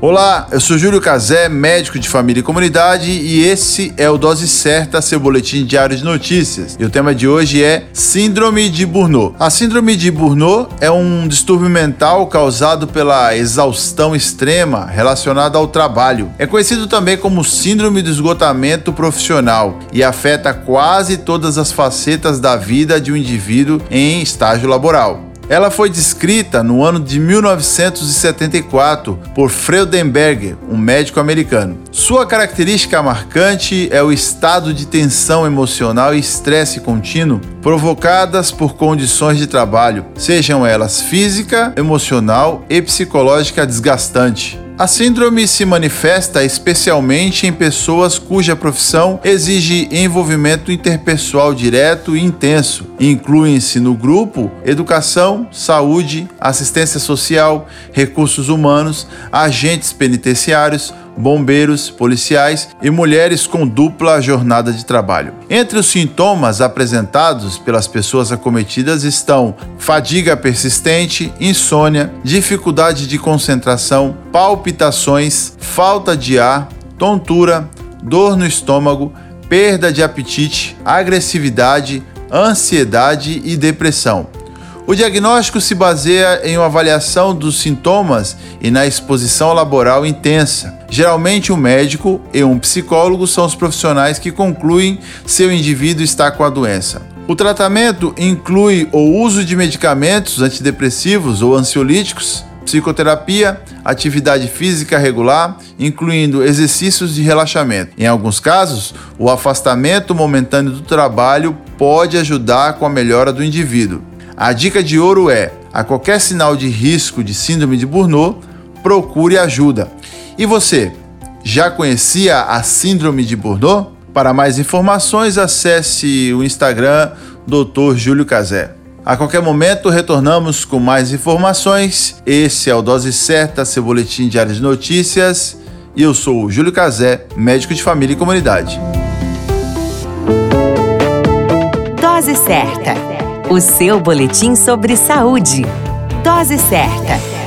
Olá, eu sou Júlio Cazé, médico de família e comunidade, e esse é o Dose Certa, seu boletim diário de notícias. E o tema de hoje é Síndrome de Burnout. A Síndrome de Burnout é um distúrbio mental causado pela exaustão extrema relacionada ao trabalho. É conhecido também como Síndrome do Esgotamento Profissional e afeta quase todas as facetas da vida de um indivíduo em estágio laboral. Ela foi descrita no ano de 1974 por Freudenberger, um médico americano. Sua característica marcante é o estado de tensão emocional e estresse contínuo provocadas por condições de trabalho, sejam elas física, emocional e psicológica desgastante. A síndrome se manifesta especialmente em pessoas cuja profissão exige envolvimento interpessoal direto e intenso. Incluem-se no grupo educação, saúde, assistência social, recursos humanos, agentes penitenciários, bombeiros, policiais e mulheres com dupla jornada de trabalho. Entre os sintomas apresentados pelas pessoas acometidas estão fadiga persistente, insônia, dificuldade de concentração, palpitações, falta de ar, tontura, dor no estômago, perda de apetite, agressividade, ansiedade e depressão. O diagnóstico se baseia em uma avaliação dos sintomas e na exposição laboral intensa. Geralmente, um médico e um psicólogo são os profissionais que concluem se o indivíduo está com a doença. O tratamento inclui o uso de medicamentos antidepressivos ou ansiolíticos, psicoterapia, atividade física regular, incluindo exercícios de relaxamento. Em alguns casos, o afastamento momentâneo do trabalho pode ajudar com a melhora do indivíduo. A dica de ouro é: a qualquer sinal de risco de síndrome de Burnout, procure ajuda. E você, já conhecia a síndrome de Burnout? Para mais informações, acesse o Instagram Dr. Júlio Cazé. A qualquer momento retornamos com mais informações. Esse é o Dose Certa, seu boletim diário de notícias. E eu sou o Júlio Cazé, médico de família e comunidade. Dose Certa o seu boletim sobre saúde. Dose certa.